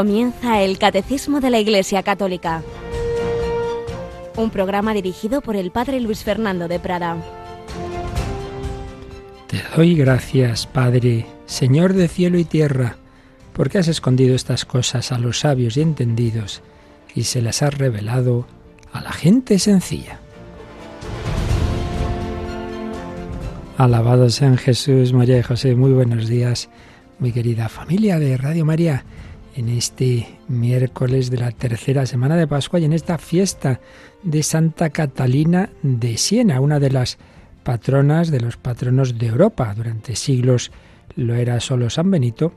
Comienza el Catecismo de la Iglesia Católica, un programa dirigido por el Padre Luis Fernando de Prada. Te doy gracias, Padre, Señor de cielo y tierra, porque has escondido estas cosas a los sabios y entendidos y se las has revelado a la gente sencilla. Alabados sean Jesús, María y José. Muy buenos días, muy querida familia de Radio María en este miércoles de la tercera semana de Pascua y en esta fiesta de Santa Catalina de Siena, una de las patronas de los patronos de Europa. Durante siglos lo era solo San Benito,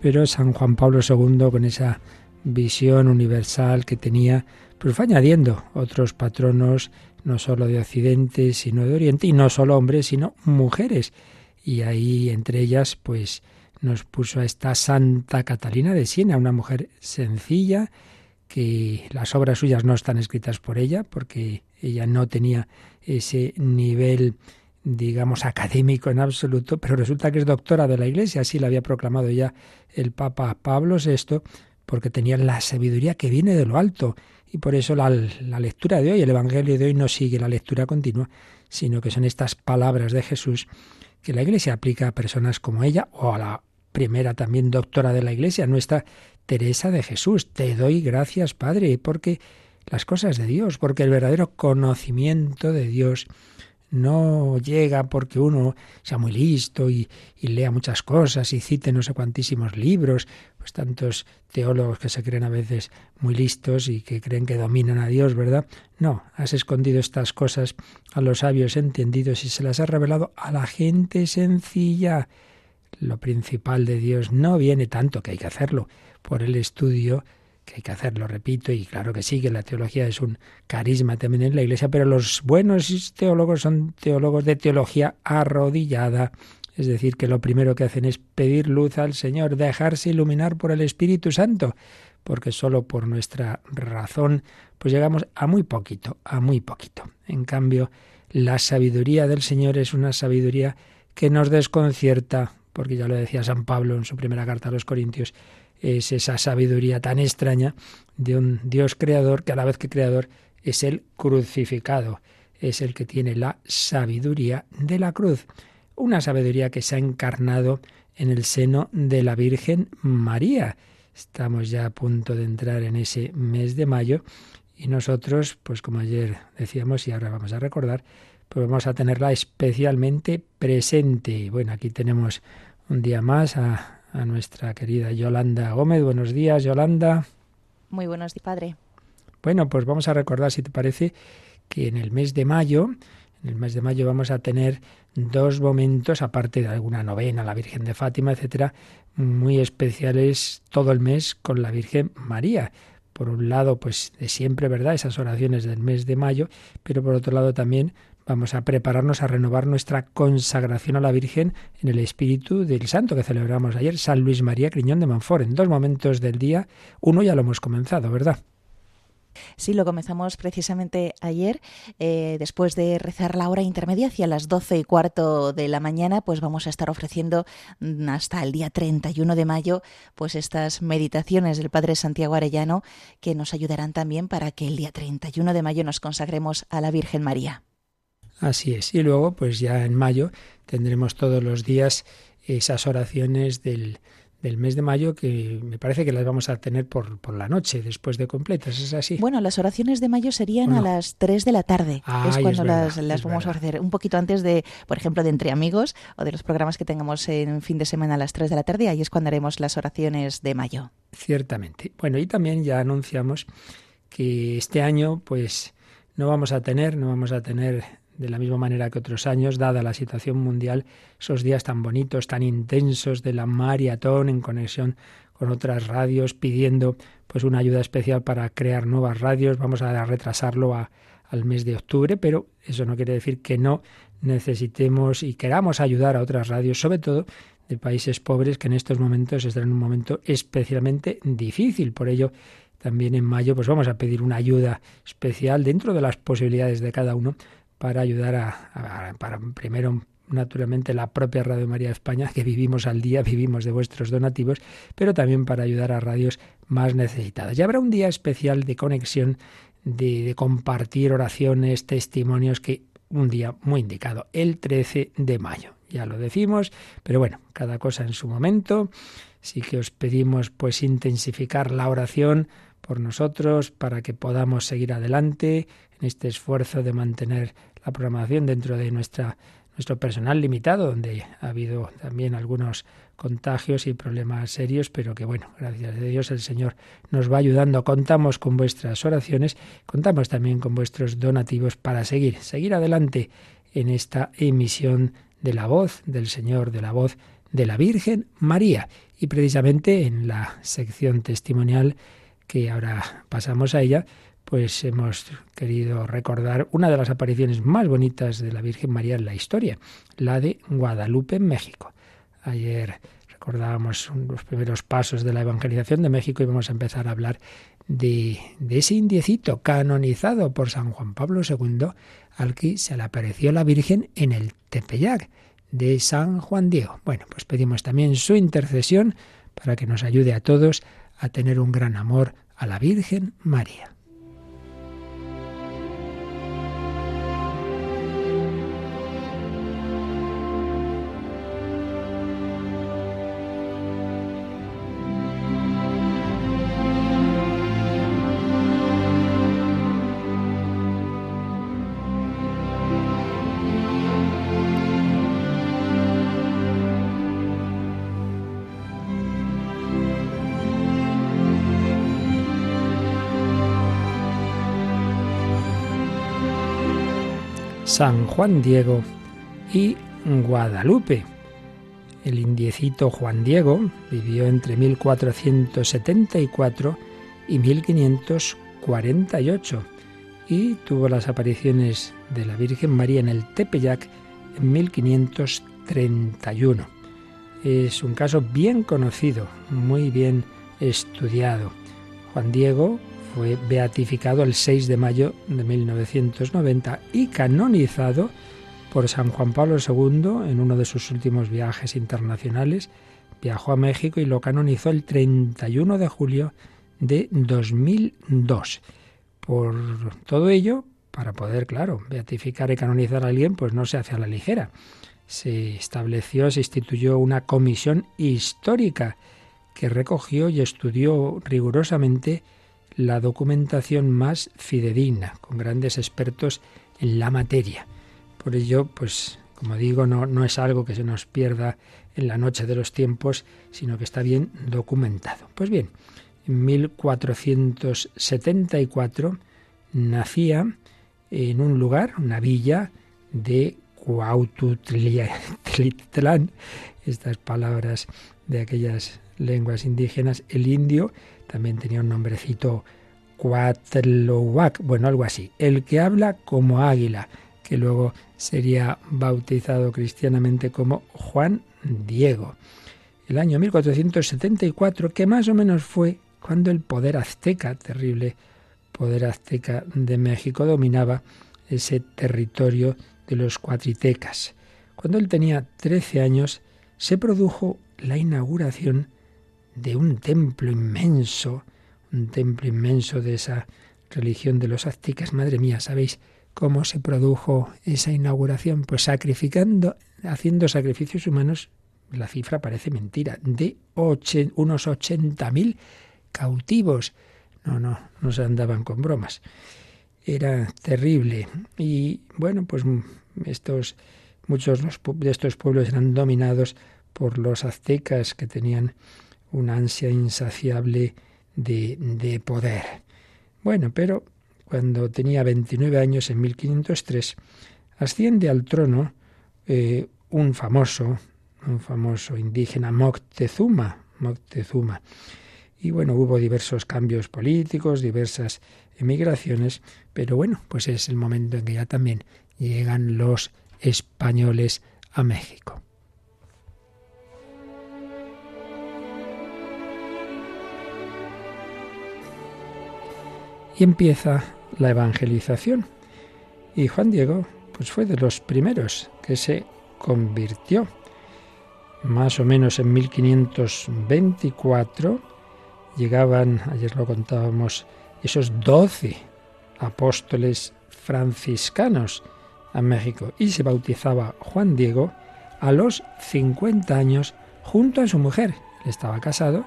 pero San Juan Pablo II, con esa visión universal que tenía, pues fue añadiendo otros patronos, no solo de Occidente, sino de Oriente, y no solo hombres, sino mujeres. Y ahí entre ellas, pues nos puso a esta Santa Catalina de Siena, una mujer sencilla, que las obras suyas no están escritas por ella, porque ella no tenía ese nivel digamos, académico en absoluto, pero resulta que es doctora de la Iglesia, así la había proclamado ya el Papa Pablo VI, porque tenía la sabiduría que viene de lo alto. Y por eso la, la, lectura de hoy, el Evangelio de hoy, no sigue la lectura continua, sino que son estas palabras de Jesús que la Iglesia aplica a personas como ella o a la primera también doctora de la Iglesia, nuestra Teresa de Jesús. Te doy gracias, Padre, porque las cosas de Dios, porque el verdadero conocimiento de Dios no llega porque uno sea muy listo y, lea muchas cosas y cite no sé cuantísimos libros, pues tantos teólogos que se creen a veces muy listos y que creen que dominan a Dios, ¿verdad? No, has escondido estas cosas a los sabios entendidos y se las has revelado a la gente sencilla lo principal de Dios no viene tanto, que hay que hacerlo, por el estudio, que hay que hacerlo, repito, y claro que sí, que la teología es un carisma también en la Iglesia, pero los buenos teólogos son teólogos de teología arrodillada, es decir, que lo primero que hacen es pedir luz al Señor, dejarse iluminar por el Espíritu Santo, porque solo por nuestra razón pues llegamos a muy poquito, a muy poquito. En cambio, la sabiduría del Señor es una sabiduría que nos desconcierta, porque ya lo decía San Pablo en su primera carta a los Corintios, es esa sabiduría tan extraña de un Dios creador que a la vez que creador es el crucificado, es el que tiene la sabiduría de la cruz, una sabiduría que se ha encarnado en el seno de la Virgen María. Estamos ya a punto de entrar en ese mes de mayo y nosotros, pues como ayer decíamos y ahora vamos a recordar, pues vamos a tenerla especialmente presente. Bueno, aquí tenemos un día más a, a nuestra querida Yolanda Gómez. Buenos días, Yolanda. Muy buenos días, padre. Bueno, pues vamos a recordar, si te parece, que en el mes de mayo, en el mes de mayo vamos a tener dos momentos, aparte de alguna novena, la Virgen de Fátima, etcétera, muy especiales todo el mes con la Virgen María. Por un lado, pues de siempre, ¿verdad? Esas oraciones del mes de mayo, pero por otro lado también vamos a prepararnos a renovar nuestra consagración a la Virgen en el Espíritu del Santo que celebramos ayer, San Luis María Criñón de Manfort, en dos momentos del día. Uno ya lo hemos comenzado, ¿verdad? Sí, lo comenzamos precisamente ayer, eh, después de rezar la hora intermedia hacia las doce y cuarto de la mañana, pues vamos a estar ofreciendo mm, hasta el día 31 de mayo, pues estas meditaciones del Padre Santiago Arellano que nos ayudarán también para que el día 31 de mayo nos consagremos a la Virgen María. Así es. Y luego, pues ya en mayo tendremos todos los días esas oraciones del, del mes de mayo que me parece que las vamos a tener por, por la noche, después de completas, ¿es así? Bueno, las oraciones de mayo serían a las 3 de la tarde, es cuando las, las vamos a hacer, un poquito antes de, por ejemplo, de Entre Amigos o de los programas que tengamos en fin de semana a las 3 de la tarde, ahí es cuando haremos las oraciones de mayo. Ciertamente. Bueno, y también ya anunciamos que este año, pues, no vamos a tener, no vamos a tener de la misma manera que otros años, dada la situación mundial, esos días tan bonitos, tan intensos de la maratón en conexión con otras radios, pidiendo pues una ayuda especial para crear nuevas radios. Vamos a retrasarlo a, al mes de octubre, pero eso no quiere decir que no necesitemos y queramos ayudar a otras radios, sobre todo de países pobres que en estos momentos están en un momento especialmente difícil. Por ello, también en mayo pues vamos a pedir una ayuda especial dentro de las posibilidades de cada uno para ayudar a, para primero naturalmente la propia Radio María España, que vivimos al día, vivimos de vuestros donativos, pero también para ayudar a radios más necesitadas. Y habrá un día especial de conexión, de, de compartir oraciones, testimonios, que un día muy indicado, el 13 de mayo. Ya lo decimos, pero bueno, cada cosa en su momento. Sí que os pedimos pues intensificar la oración por nosotros para que podamos seguir adelante en este esfuerzo de mantener la programación dentro de nuestra nuestro personal limitado, donde ha habido también algunos contagios y problemas serios, pero que bueno, gracias a Dios el Señor nos va ayudando. Contamos con vuestras oraciones, contamos también con vuestros donativos para seguir, seguir adelante en esta emisión de la voz del Señor, de la voz de la Virgen María. Y precisamente en la sección testimonial que ahora pasamos a ella, pues hemos querido recordar una de las apariciones más bonitas de la Virgen María en la historia, la de Guadalupe en México. Ayer recordábamos los primeros pasos de la evangelización de México y vamos a empezar a hablar de, de ese indiecito canonizado por San Juan Pablo II al que se le apareció la Virgen en el Tepeyac de San Juan Diego. Bueno, pues pedimos también su intercesión para que nos ayude a todos a tener un gran amor a la Virgen María. San Juan Diego y Guadalupe. El indiecito Juan Diego vivió entre 1474 y 1548 y tuvo las apariciones de la Virgen María en el Tepeyac en 1531. Es un caso bien conocido, muy bien estudiado. Juan Diego fue beatificado el 6 de mayo de 1990 y canonizado por San Juan Pablo II en uno de sus últimos viajes internacionales. Viajó a México y lo canonizó el 31 de julio de 2002. Por todo ello, para poder, claro, beatificar y canonizar a alguien, pues no se hace a la ligera. Se estableció, se instituyó una comisión histórica que recogió y estudió rigurosamente la documentación más fidedigna, con grandes expertos en la materia. Por ello, pues, como digo, no, no es algo que se nos pierda en la noche de los tiempos, sino que está bien documentado. Pues bien, en 1474 nacía en un lugar, una villa de Cuaututlitlán, estas palabras de aquellas lenguas indígenas, el indio también tenía un nombrecito Cuatlohuac, bueno, algo así, el que habla como águila, que luego sería bautizado cristianamente como Juan Diego. El año 1474, que más o menos fue cuando el poder azteca, terrible poder azteca de México, dominaba ese territorio de los cuatritecas. Cuando él tenía 13 años, se produjo la inauguración de un templo inmenso, un templo inmenso de esa religión de los aztecas. Madre mía, ¿sabéis cómo se produjo esa inauguración? Pues sacrificando, haciendo sacrificios humanos, la cifra parece mentira, de unos 80.000 cautivos. No, no, no se andaban con bromas. Era terrible. Y bueno, pues estos, muchos de estos pueblos eran dominados por los aztecas que tenían una ansia insaciable de, de poder. Bueno, pero cuando tenía 29 años, en 1503, asciende al trono eh, un famoso, un famoso indígena, Moctezuma, Moctezuma. Y bueno, hubo diversos cambios políticos, diversas emigraciones, pero bueno, pues es el momento en que ya también llegan los españoles a México. Y empieza la evangelización. Y Juan Diego pues fue de los primeros que se convirtió. Más o menos en 1524 llegaban, ayer lo contábamos, esos doce apóstoles franciscanos a México y se bautizaba Juan Diego a los 50 años junto a su mujer. Estaba casado,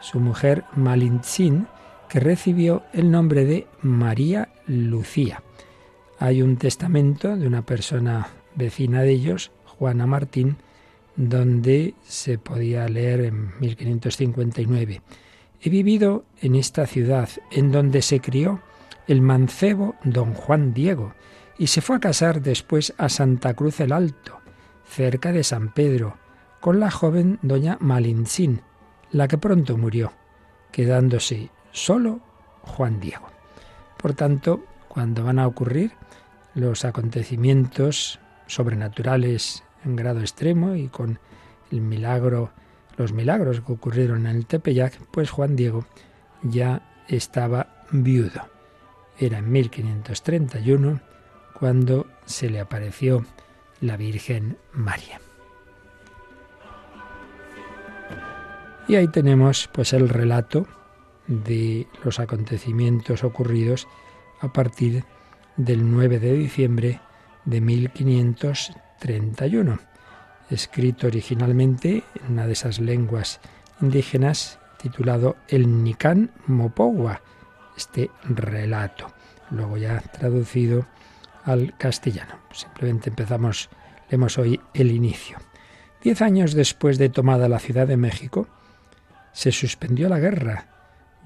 su mujer Malintzin, que recibió el nombre de María Lucía. Hay un testamento de una persona vecina de ellos, Juana Martín, donde se podía leer en 1559. He vivido en esta ciudad, en donde se crió el mancebo don Juan Diego, y se fue a casar después a Santa Cruz el Alto, cerca de San Pedro, con la joven doña Malintzin, la que pronto murió, quedándose solo Juan Diego. Por tanto, cuando van a ocurrir los acontecimientos sobrenaturales en grado extremo y con el milagro, los milagros que ocurrieron en el Tepeyac, pues Juan Diego ya estaba viudo. Era en 1531 cuando se le apareció la Virgen María. Y ahí tenemos pues el relato de los acontecimientos ocurridos a partir del 9 de diciembre de 1531, escrito originalmente en una de esas lenguas indígenas titulado el Nican Mopowa, este relato, luego ya traducido al castellano. Simplemente empezamos, leemos hoy el inicio. Diez años después de tomada la Ciudad de México, se suspendió la guerra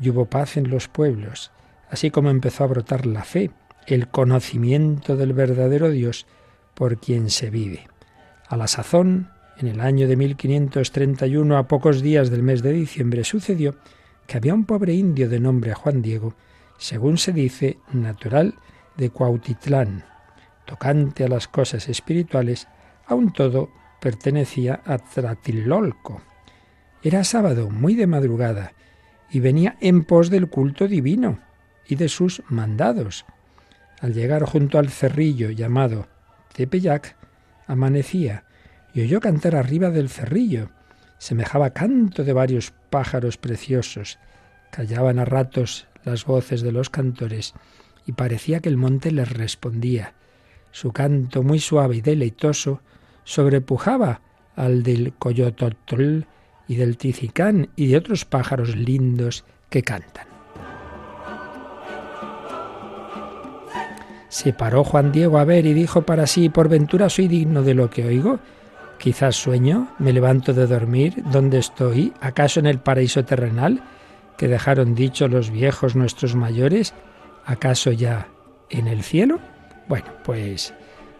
y hubo paz en los pueblos, así como empezó a brotar la fe, el conocimiento del verdadero Dios por quien se vive. A la sazón, en el año de 1531, a pocos días del mes de diciembre, sucedió que había un pobre indio de nombre Juan Diego, según se dice, natural de Cuautitlán, tocante a las cosas espirituales, aun todo pertenecía a Tratilolco. Era sábado, muy de madrugada, y venía en pos del culto divino y de sus mandados. Al llegar junto al cerrillo llamado Tepeyac, amanecía y oyó cantar arriba del cerrillo. Semejaba canto de varios pájaros preciosos. Callaban a ratos las voces de los cantores y parecía que el monte les respondía. Su canto muy suave y deleitoso sobrepujaba al del coyototl y del ticicán y de otros pájaros lindos que cantan. Se paró Juan Diego a ver y dijo para sí, por ventura soy digno de lo que oigo. Quizás sueño, me levanto de dormir, ¿dónde estoy? ¿Acaso en el paraíso terrenal que dejaron dicho los viejos nuestros mayores? ¿Acaso ya en el cielo? Bueno, pues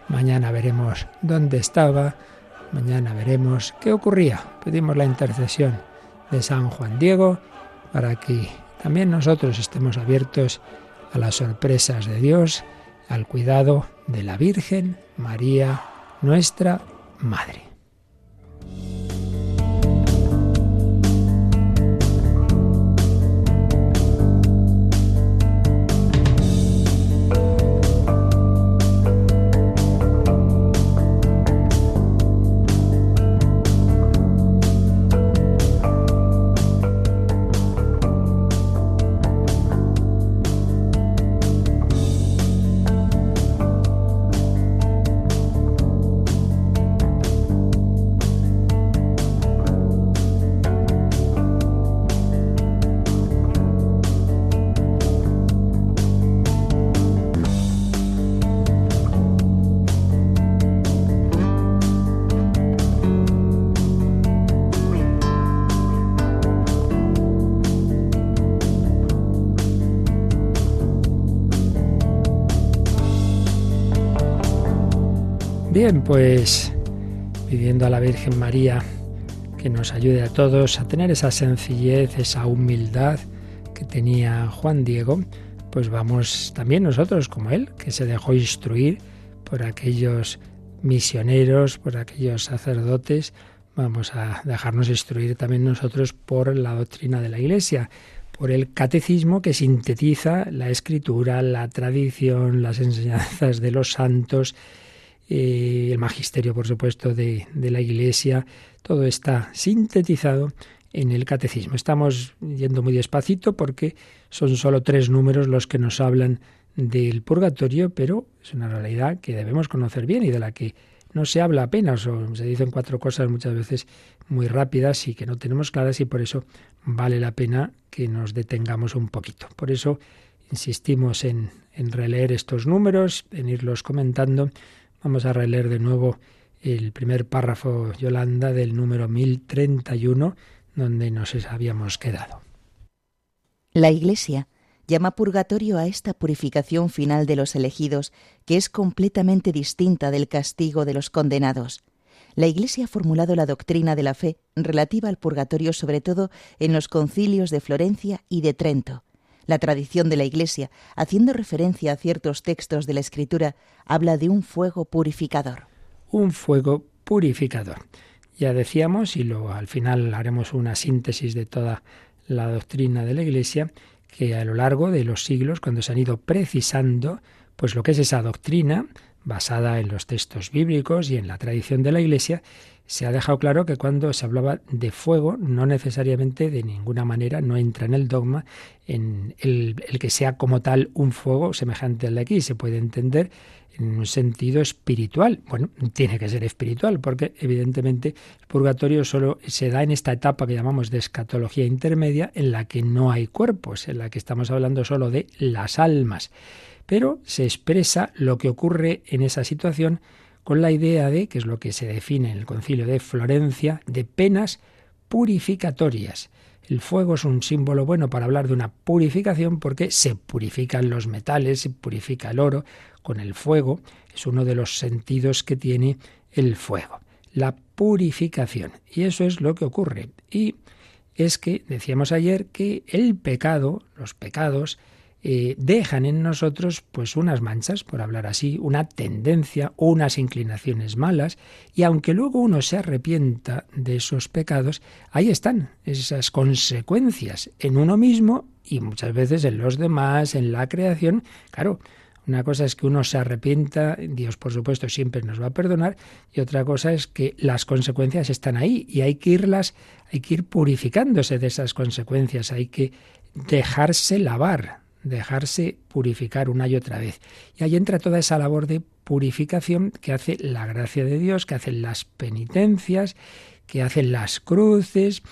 mañana veremos dónde estaba, mañana veremos qué ocurría. Pedimos la intercesión de San Juan Diego para que también nosotros estemos abiertos a las sorpresas de Dios, al cuidado de la Virgen María, nuestra Madre. Bien, pues pidiendo a la Virgen María que nos ayude a todos a tener esa sencillez, esa humildad que tenía Juan Diego, pues vamos también nosotros como él, que se dejó instruir por aquellos misioneros, por aquellos sacerdotes, vamos a dejarnos instruir también nosotros por la doctrina de la Iglesia, por el catecismo que sintetiza la escritura, la tradición, las enseñanzas de los santos, eh, el magisterio, por supuesto, de, la Iglesia, todo está sintetizado en el catecismo. Estamos yendo muy despacito porque son solo tres números los que nos hablan del purgatorio, pero es una realidad que debemos conocer bien y de la que no se habla apenas o se dicen cuatro cosas muchas veces muy rápidas y que no tenemos claras y por eso vale la pena que nos detengamos un poquito. Por eso insistimos en, en releer estos números, en irlos comentando. Vamos a releer de nuevo el primer párrafo, Yolanda, del número 1031, donde nos habíamos quedado. La Iglesia llama purgatorio a esta purificación final de los elegidos, que es completamente distinta del castigo de los condenados. La Iglesia ha formulado la doctrina de la fe relativa al purgatorio sobre todo en los concilios de Florencia y de Trento. La tradición de la Iglesia, haciendo referencia a ciertos textos de la Escritura, habla de un fuego purificador. Un fuego purificador. Ya decíamos, y luego al final haremos una síntesis de toda la doctrina de la Iglesia, que a lo largo de los siglos, cuando se han ido precisando, pues lo que es esa doctrina, basada en los textos bíblicos y en la tradición de la Iglesia, se ha dejado claro que cuando se hablaba de fuego, no necesariamente de ninguna manera, no entra en el dogma en el, el, que sea como tal un fuego semejante al de aquí. Se puede entender en un sentido espiritual. Bueno, tiene que ser espiritual, porque evidentemente el purgatorio solo se da en esta etapa que llamamos de escatología intermedia, en la que no hay cuerpos, en la que estamos hablando solo de las almas. Pero se expresa lo que ocurre en esa situación con la idea de, que es lo que se define en el concilio de Florencia, de penas purificatorias. El fuego es un símbolo bueno para hablar de una purificación porque se purifican los metales, se purifica el oro con el fuego. Es uno de los sentidos que tiene el fuego. La purificación. Y eso es lo que ocurre. Y es que decíamos ayer que el pecado, los pecados, eh, dejan en nosotros pues unas manchas, por hablar así, una tendencia, unas inclinaciones malas, y aunque luego uno se arrepienta de esos pecados, ahí están esas consecuencias en uno mismo y muchas veces en los demás, en la creación. Claro, una cosa es que uno se arrepienta, Dios por supuesto siempre nos va a perdonar, y otra cosa es que las consecuencias están ahí y hay que irlas, hay que ir purificándose de esas consecuencias, hay que dejarse lavar, dejarse purificar una y otra vez. Y ahí entra toda esa labor de purificación que hace la gracia de Dios, que hacen las penitencias, que hacen las cruces,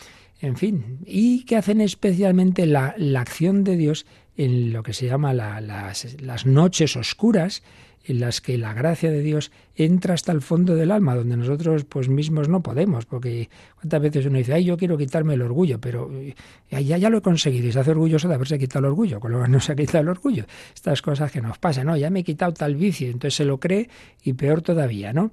en fin, y que hacen especialmente la, la acción de Dios en lo que se llama las, las noches oscuras, en las que la gracia de Dios entra hasta el fondo del alma, donde nosotros pues mismos no podemos, porque cuántas veces uno dice, ay, yo quiero quitarme el orgullo, pero eh, ya, ya lo he conseguido y se hace orgulloso de haberse quitado el orgullo, con lo que no se ha quitado el orgullo. Estas cosas que nos pasan, no, ya me he quitado tal vicio, entonces se lo cree y peor todavía, ¿no?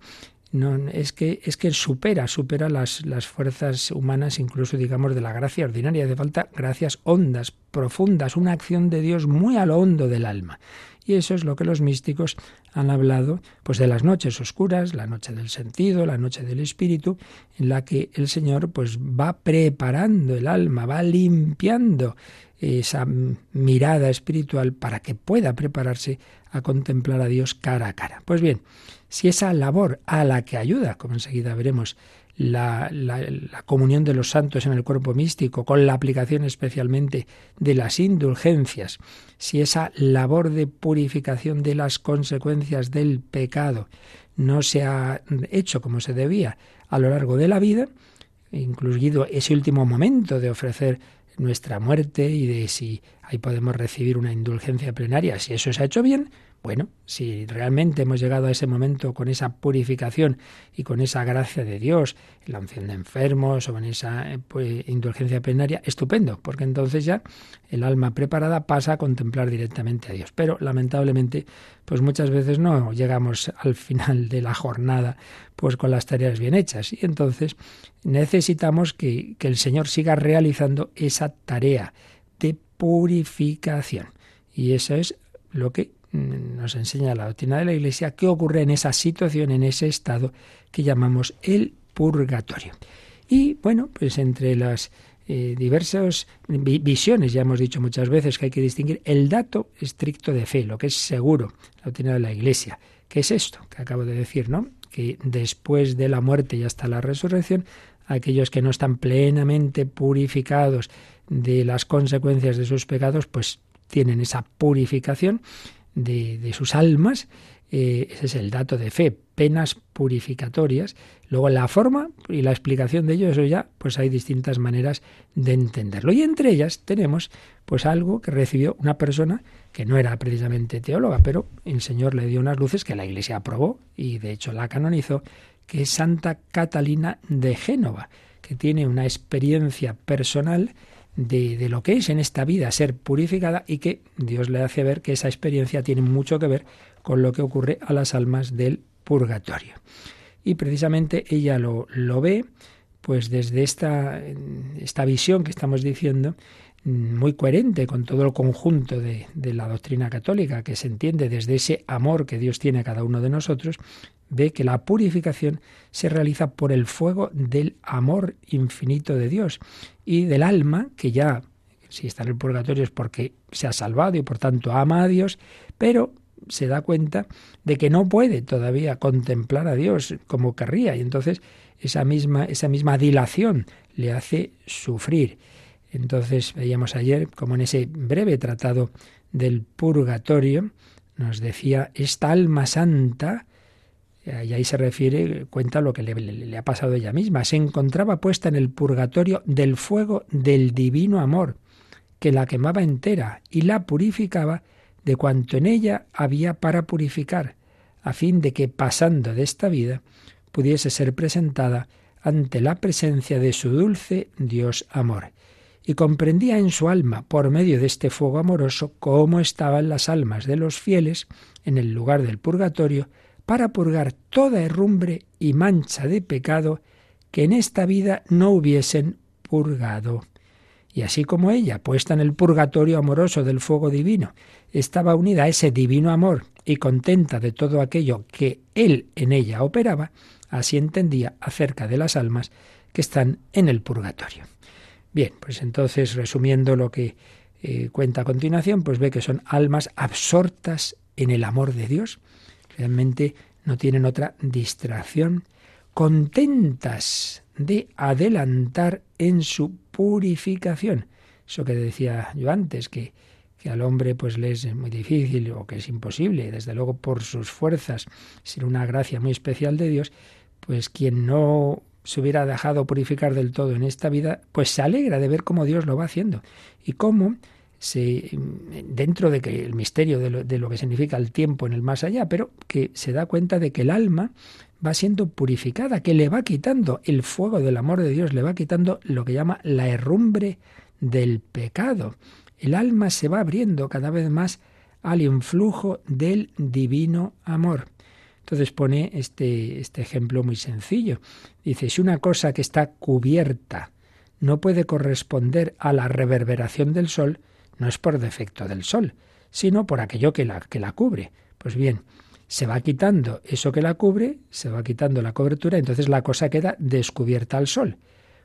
No, es que es que supera, supera las, las fuerzas humanas, incluso digamos de la gracia ordinaria. Hace falta gracias hondas, profundas, una acción de Dios muy a lo hondo del alma. Y eso es lo que los místicos han hablado, pues de las noches oscuras, la noche del sentido, la noche del espíritu, en la que el Señor pues va preparando el alma, va limpiando esa mirada espiritual para que pueda prepararse a contemplar a Dios cara a cara. Pues bien, si esa labor a la que ayuda, como enseguida veremos, la, la, comunión de los santos en el cuerpo místico, con la aplicación especialmente de las indulgencias, si esa labor de purificación de las consecuencias del pecado no se ha hecho como se debía a lo largo de la vida, incluido ese último momento de ofrecer nuestra muerte y de si ahí podemos recibir una indulgencia plenaria, si eso se ha hecho bien, bueno, si realmente hemos llegado a ese momento con esa purificación y con esa gracia de Dios, la unción de enfermos o en esa eh, pues, indulgencia plenaria, estupendo, porque entonces ya el alma preparada pasa a contemplar directamente a Dios. Pero lamentablemente, pues muchas veces no llegamos al final de la jornada pues con las tareas bien hechas y entonces necesitamos que, que el Señor siga realizando esa tarea de purificación. Y eso es lo que nos enseña la doctrina de la Iglesia qué ocurre en esa situación, en ese estado que llamamos el purgatorio. Y bueno, pues entre las eh, diversas visiones, ya hemos dicho muchas veces que hay que distinguir el dato estricto de fe, lo que es seguro, la doctrina de la Iglesia, ¿Qué es esto que acabo de decir, no? Que después de la muerte y hasta la resurrección, aquellos que no están plenamente purificados de las consecuencias de sus pecados, pues tienen esa purificación de, de sus almas eh, ese es el dato de fe, penas purificatorias. Luego la forma y la explicación de ello, eso ya, pues hay distintas maneras de entenderlo. Y entre ellas tenemos pues algo que recibió una persona que no era precisamente teóloga, pero el Señor le dio unas luces que la Iglesia aprobó y de hecho la canonizó, que es Santa Catalina de Génova, que tiene una experiencia personal de, lo que es en esta vida ser purificada y que Dios le hace ver que esa experiencia tiene mucho que ver con lo que ocurre a las almas del purgatorio. Y precisamente ella lo, lo ve, pues desde esta, esta visión que estamos diciendo, muy coherente con todo el conjunto de, la doctrina católica, que se entiende desde ese amor que Dios tiene a cada uno de nosotros, ve que la purificación se realiza por el fuego del amor infinito de Dios y del alma, que ya, si está en el purgatorio es porque se ha salvado y por tanto ama a Dios, pero se da cuenta de que no puede todavía contemplar a Dios como querría y entonces esa misma, esa misma dilación le hace sufrir. Entonces veíamos ayer como en ese breve tratado del purgatorio nos decía esta alma santa, y ahí se refiere, cuenta lo que le, ha pasado ella misma, se encontraba puesta en el purgatorio del fuego del divino amor, que la quemaba entera y la purificaba de cuanto en ella había para purificar, a fin de que, pasando de esta vida, pudiese ser presentada ante la presencia de su dulce Dios amor. Y comprendía en su alma, por medio de este fuego amoroso, cómo estaban las almas de los fieles en el lugar del purgatorio, para purgar toda herrumbre y mancha de pecado que en esta vida no hubiesen purgado. Y así como ella, puesta en el purgatorio amoroso del fuego divino, estaba unida a ese divino amor y contenta de todo aquello que él en ella operaba, así entendía acerca de las almas que están en el purgatorio. Bien, pues entonces, resumiendo lo que eh, cuenta a continuación, pues ve que son almas absortas en el amor de Dios. Realmente no tienen otra distracción, contentas de adelantar en su purificación. Eso que decía yo antes, que, que al hombre pues le es muy difícil o que es imposible, desde luego por sus fuerzas, sin una gracia muy especial de Dios, pues quien no se hubiera dejado purificar del todo en esta vida, pues se alegra de ver cómo Dios lo va haciendo y cómo se, dentro de que el misterio de lo, de lo que significa el tiempo en el más allá, pero que se da cuenta de que el alma va siendo purificada, que le va quitando el fuego del amor de Dios, le va quitando lo que llama la herrumbre del pecado. El alma se va abriendo cada vez más al influjo del divino amor. Entonces pone este, este ejemplo muy sencillo. Dice, si una cosa que está cubierta no puede corresponder a la reverberación del sol, no es por defecto del sol, sino por aquello que la, que la cubre. Pues bien, se va quitando eso que la cubre, se va quitando la cobertura, entonces la cosa queda descubierta al sol.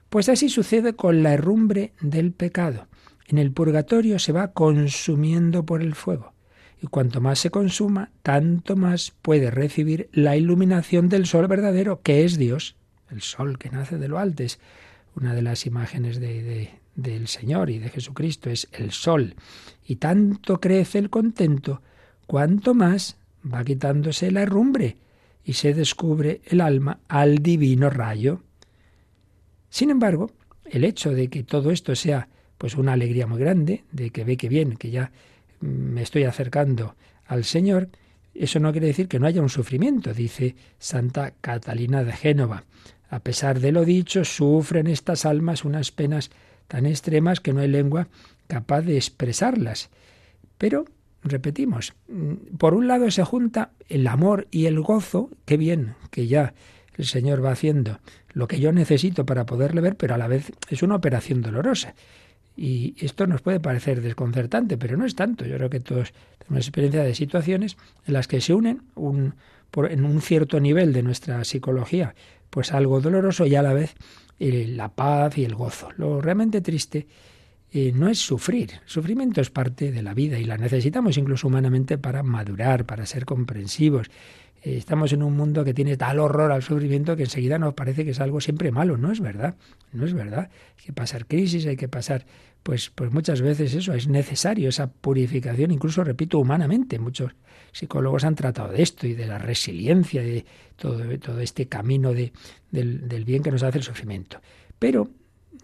Pues así sucede con la herrumbre del pecado. En el purgatorio se va consumiendo por el fuego. Y cuanto más se consuma, tanto más puede recibir la iluminación del sol verdadero, que es Dios, el sol que nace de lo alto. Es una de las imágenes de, del Señor y de Jesucristo, es el sol. Y tanto crece el contento, cuanto más va quitándose la herrumbre y se descubre el alma al divino rayo. Sin embargo, el hecho de que todo esto sea pues una alegría muy grande, de que ve que bien, que ya me estoy acercando al Señor, eso no quiere decir que no haya un sufrimiento, dice Santa Catalina de Génova. A pesar de lo dicho, sufren estas almas unas penas tan extremas que no hay lengua capaz de expresarlas. Pero repetimos, mm, por un lado se junta el amor y el gozo, qué bien que ya el Señor va haciendo lo que yo necesito para poderle ver, pero a la vez es una operación dolorosa. Y esto nos puede parecer desconcertante, pero no es tanto. Yo creo que todos tenemos experiencia de situaciones en las que se unen un, en un cierto nivel de nuestra psicología, pues algo doloroso y a la vez eh, la paz y el gozo. Lo realmente triste eh, no es sufrir. sufrimiento es parte de la vida y la necesitamos incluso humanamente para madurar, para ser comprensivos. Eh, estamos en un mundo que tiene tal horror al sufrimiento que enseguida nos parece que es algo siempre malo. No es verdad, no es verdad. Hay que pasar crisis, hay que pasar, pues, pues muchas veces eso, es necesario esa purificación, incluso, repito, humanamente. Muchos psicólogos han tratado de esto y de la resiliencia, de todo, este camino de, del, bien que nos hace el sufrimiento. Pero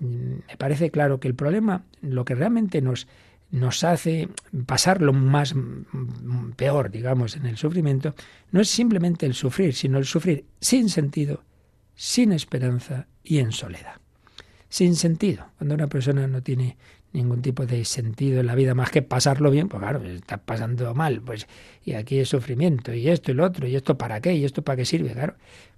mm, me parece claro que el problema, lo que realmente nos nos hace pasar lo más peor, digamos, en el sufrimiento, no es simplemente el sufrir, sino el sufrir sin sentido, sin esperanza y en soledad. Sin sentido. Cuando una persona no tiene ningún tipo de sentido en la vida más que pasarlo bien, pues claro, está pasando mal, pues y aquí es sufrimiento y esto y lo otro y esto para qué y esto para qué sirve, claro.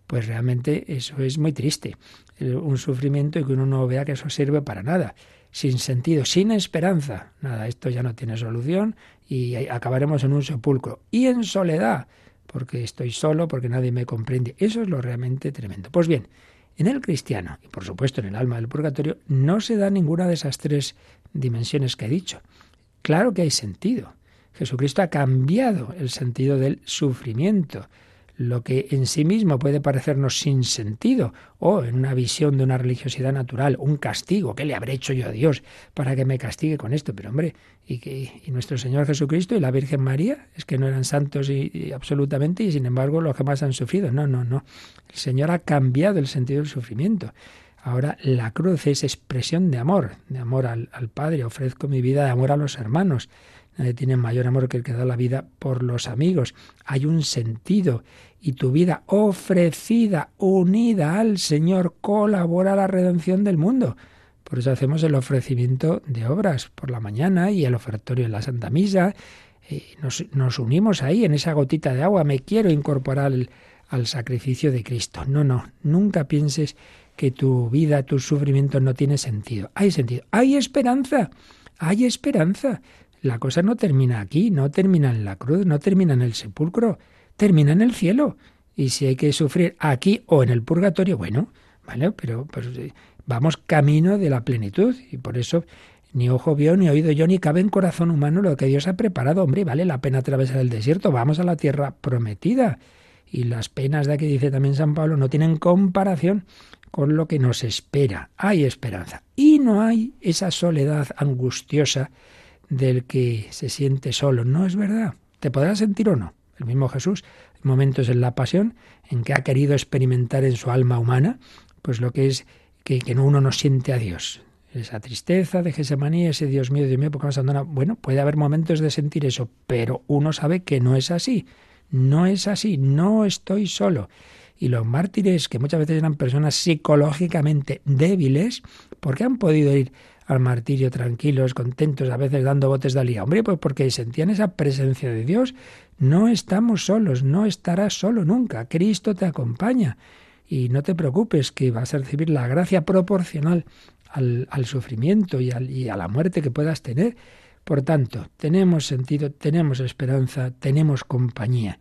Pues realmente eso es muy triste, un sufrimiento y que uno no vea que eso sirve para nada sin sentido, sin esperanza. Nada, esto ya no tiene solución y acabaremos en un sepulcro. Y en soledad, porque estoy solo, porque nadie me comprende. Eso es lo realmente tremendo. Pues bien, en el cristiano, y por supuesto en el alma del purgatorio, no se da ninguna de esas tres dimensiones que he dicho. Claro que hay sentido. Jesucristo ha cambiado el sentido del sufrimiento lo que en sí mismo puede parecernos sin sentido o en una visión de una religiosidad natural, un castigo, ¿qué le habré hecho yo a Dios para que me castigue con esto? Pero hombre, y, que, y nuestro Señor Jesucristo y la Virgen María es que no eran santos y, absolutamente y sin embargo los que más han sufrido. No, no, no. El Señor ha cambiado el sentido del sufrimiento. Ahora la cruz es expresión de amor, de amor al, al Padre. Ofrezco mi vida de amor a los hermanos. Nadie tiene mayor amor que el que da la vida por los amigos. Hay un sentido y tu vida ofrecida, unida al Señor, colabora a la redención del mundo. Por eso hacemos el ofrecimiento de obras por la mañana y el ofertorio en la Santa Misa. Nos, nos, unimos ahí en esa gotita de agua. Me quiero incorporar al, al sacrificio de Cristo. No, no, nunca pienses que tu vida, tu sufrimiento no tiene sentido. Hay sentido. Hay esperanza. Hay esperanza. La cosa no termina aquí, no termina en la cruz, no termina en el sepulcro, termina en el cielo. Y si hay que sufrir aquí o en el purgatorio, bueno, vale, pero pues, vamos camino de la plenitud. Y por eso ni ojo vio, ni oído yo, ni cabe en corazón humano lo que Dios ha preparado. Hombre, vale la pena atravesar el desierto, vamos a la tierra prometida. Y las penas de aquí, dice también San Pablo, no tienen comparación con lo que nos espera. Hay esperanza. Y no hay esa soledad angustiosa del que se siente solo. No es verdad. ¿Te podrás sentir o no? El mismo Jesús, en momentos en la pasión, en que ha querido experimentar en su alma humana, pues lo que es que, que uno no siente a Dios. Esa tristeza de Gesemaní, ese Dios mío, Dios mío, ¿por qué me abandona? Bueno, puede haber momentos de sentir eso, pero uno sabe que no es así. No es así, no estoy solo. Y los mártires, que muchas veces eran personas psicológicamente débiles, ¿por qué han podido ir al martirio tranquilos, contentos, a veces dando botes de alía. Hombre, pues porque sentían esa presencia de Dios. No estamos solos, no estarás solo nunca. Cristo te acompaña. Y no te preocupes que vas a recibir la gracia proporcional al, al sufrimiento y, y a la muerte que puedas tener. Por tanto, tenemos sentido, tenemos esperanza, tenemos compañía.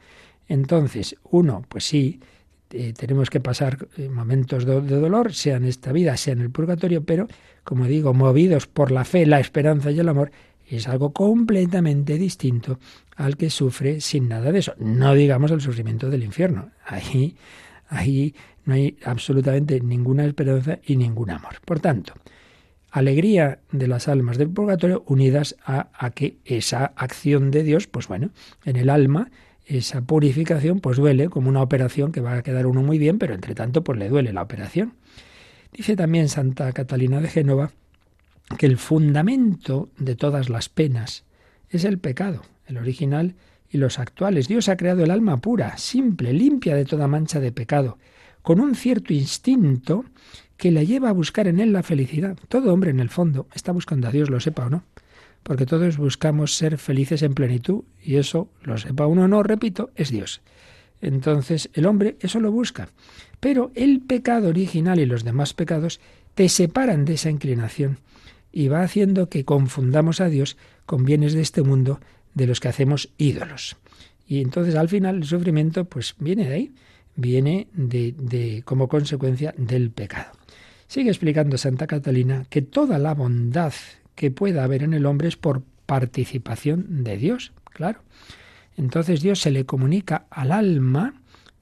Entonces, uno, pues sí, eh, tenemos que pasar eh, momentos de, dolor, sea en esta vida, sea en el purgatorio, pero, como digo, movidos por la fe, la esperanza y el amor, es algo completamente distinto al que sufre sin nada de eso. No digamos el sufrimiento del infierno. Ahí, ahí no hay absolutamente ninguna esperanza y ningún amor. Por tanto, alegría de las almas del purgatorio unidas a, a que esa acción de Dios, pues bueno, en el alma esa purificación pues duele como una operación que va a quedar uno muy bien, pero entre tanto pues le duele la operación. Dice también Santa Catalina de Génova que el fundamento de todas las penas es el pecado, el original y los actuales. Dios ha creado el alma pura, simple, limpia de toda mancha de pecado, con un cierto instinto que la lleva a buscar en él la felicidad. Todo hombre en el fondo está buscando a Dios, lo sepa o no porque todos buscamos ser felices en plenitud y eso, lo sepa uno o no, repito, es Dios. Entonces el hombre eso lo busca. Pero el pecado original y los demás pecados te separan de esa inclinación y va haciendo que confundamos a Dios con bienes de este mundo de los que hacemos ídolos. Y entonces al final el sufrimiento pues viene de ahí, viene de, de como consecuencia del pecado. Sigue explicando Santa Catalina que toda la bondad que pueda haber en el hombre es por participación de Dios, claro. Entonces Dios se le comunica al alma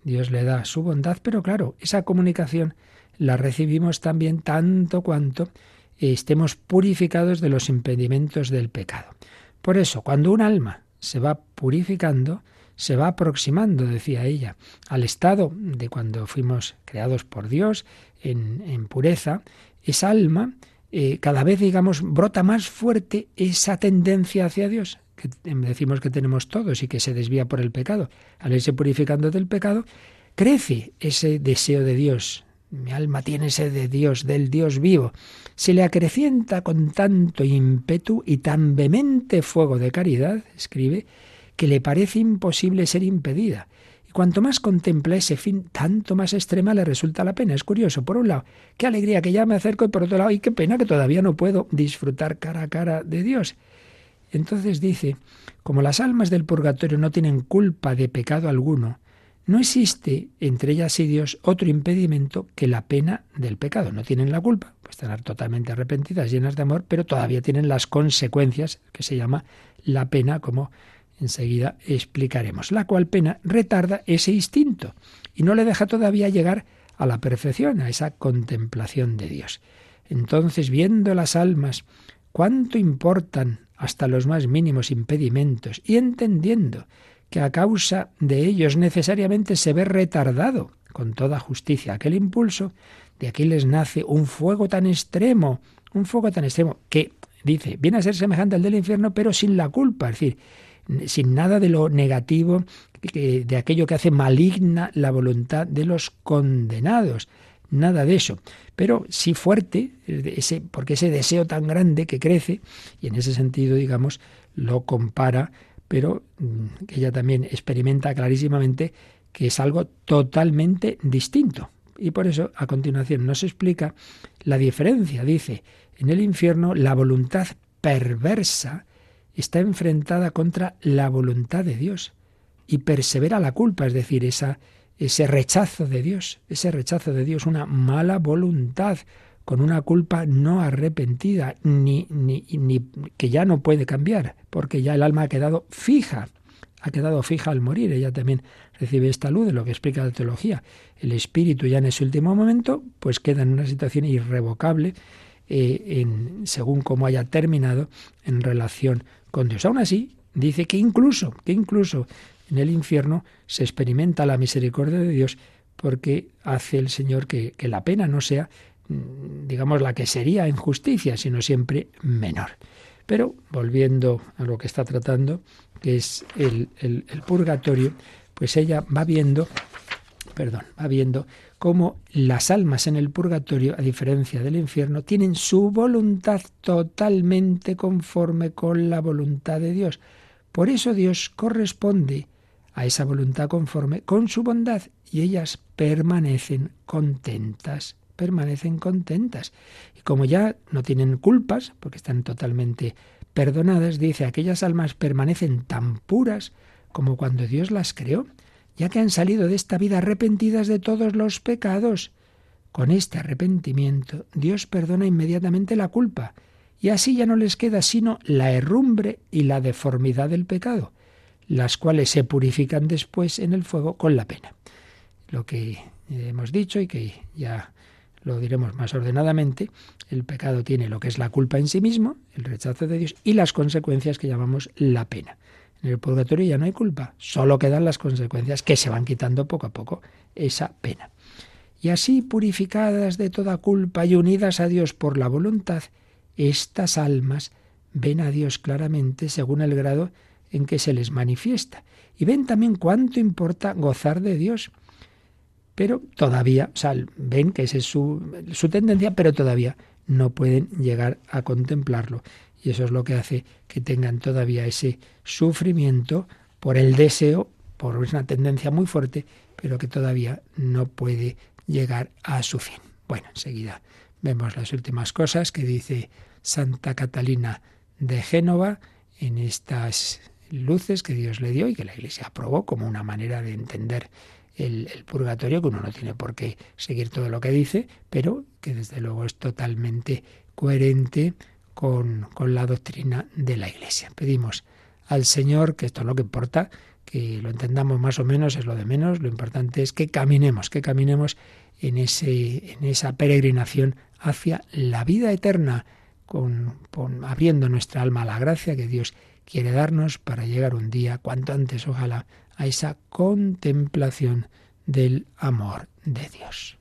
Dios le da su bondad, pero claro, esa comunicación la recibimos también tanto cuanto estemos purificados de los impedimentos del pecado. Por eso, cuando un alma se va purificando, se va aproximando, decía ella, al estado de cuando fuimos creados por Dios en, pureza, esa alma eh, cada vez, digamos, brota más fuerte esa tendencia hacia Dios, que decimos que tenemos todos y que se desvía por el pecado. Al irse purificando del pecado, crece ese deseo de Dios. Mi alma tiene sed de Dios, del Dios vivo. Se le acrecienta con tanto ímpetu y tan vehemente fuego de caridad, escribe, que le parece imposible ser impedida. Y cuanto más contempla ese fin, tanto más extrema le resulta la pena. Es curioso, por un lado, qué alegría que ya me acerco y por otro lado, y qué pena que todavía no puedo disfrutar cara a cara de Dios. Entonces dice, como las almas del purgatorio no tienen culpa de pecado alguno, no existe entre ellas y Dios otro impedimento que la pena del pecado. No tienen la culpa, pues estar totalmente arrepentidas, llenas de amor, pero todavía tienen las consecuencias, que se llama la pena, como enseguida explicaremos, la cual pena retarda ese instinto y no le deja todavía llegar a la perfección, a esa contemplación de Dios. Entonces, viendo las almas cuánto importan hasta los más mínimos impedimentos y entendiendo que a causa de ellos necesariamente se ve retardado con toda justicia aquel impulso, de aquí les nace un fuego tan extremo, un fuego tan extremo que, dice, viene a ser semejante al del infierno, pero sin la culpa, es decir, sin nada de lo negativo, de aquello que hace maligna la voluntad de los condenados. Nada de eso. Pero sí fuerte, ese, porque ese deseo tan grande que crece, y en ese sentido, digamos, lo compara pero mm, que ella también experimenta clarísimamente que es algo totalmente distinto. Y por eso, a continuación, nos explica la diferencia. Dice, en el infierno la voluntad perversa está enfrentada contra la voluntad de Dios y persevera la culpa, es decir, esa, ese rechazo de Dios, ese rechazo de Dios, una mala voluntad, con una culpa no arrepentida, ni, ni, ni que ya no puede cambiar, porque ya el alma ha quedado fija, ha quedado fija al morir. Ella también recibe esta luz de lo que explica la teología. El espíritu ya en ese último momento, pues queda en una situación irrevocable, eh, en, según cómo haya terminado en relación con Dios. Aún así, dice que incluso, que incluso en el infierno se experimenta la misericordia de Dios porque hace el Señor que, la pena no sea Mm, digamos, la que sería injusticia, sino siempre menor. Pero volviendo a lo que está tratando, que es el, el, purgatorio, pues ella va viendo, perdón, va viendo cómo las almas en el purgatorio, a diferencia del infierno, tienen su voluntad totalmente conforme con la voluntad de Dios. Por eso Dios corresponde a esa voluntad conforme con su bondad y ellas permanecen contentas permanecen contentas. Y como ya no tienen culpas, porque están totalmente perdonadas, dice, aquellas almas permanecen tan puras como cuando Dios las creó, ya que han salido de esta vida arrepentidas de todos los pecados. Con este arrepentimiento Dios perdona inmediatamente la culpa, y así ya no les queda sino la herrumbre y la deformidad del pecado, las cuales se purifican después en el fuego con la pena. Lo que hemos dicho y que ya lo diremos más ordenadamente, el pecado tiene lo que es la culpa en sí mismo, el rechazo de Dios, y las consecuencias que llamamos la pena. En el purgatorio ya no hay culpa, solo quedan las consecuencias que se van quitando poco a poco esa pena. Y así, purificadas de toda culpa y unidas a Dios por la voluntad, estas almas ven a Dios claramente según el grado en que se les manifiesta. Y ven también cuánto importa gozar de Dios pero todavía, o sea, ven que esa es su, su tendencia, pero todavía no pueden llegar a contemplarlo. Y eso es lo que hace que tengan todavía ese sufrimiento por el deseo, por una tendencia muy fuerte, pero que todavía no puede llegar a su fin. Bueno, enseguida vemos las últimas cosas que dice Santa Catalina de Génova en estas luces que Dios le dio y que la Iglesia aprobó como una manera de entender el, purgatorio, que uno no tiene por qué seguir todo lo que dice, pero que desde luego es totalmente coherente con, con la doctrina de la Iglesia. Pedimos al Señor, que esto es lo que importa, que lo entendamos más o menos es lo de menos, lo importante es que caminemos, que caminemos en, ese, en esa peregrinación hacia la vida eterna, con, abriendo nuestra alma a la gracia que Dios quiere darnos para llegar un día, cuanto antes, ojalá, a esa contemplación del amor de Dios.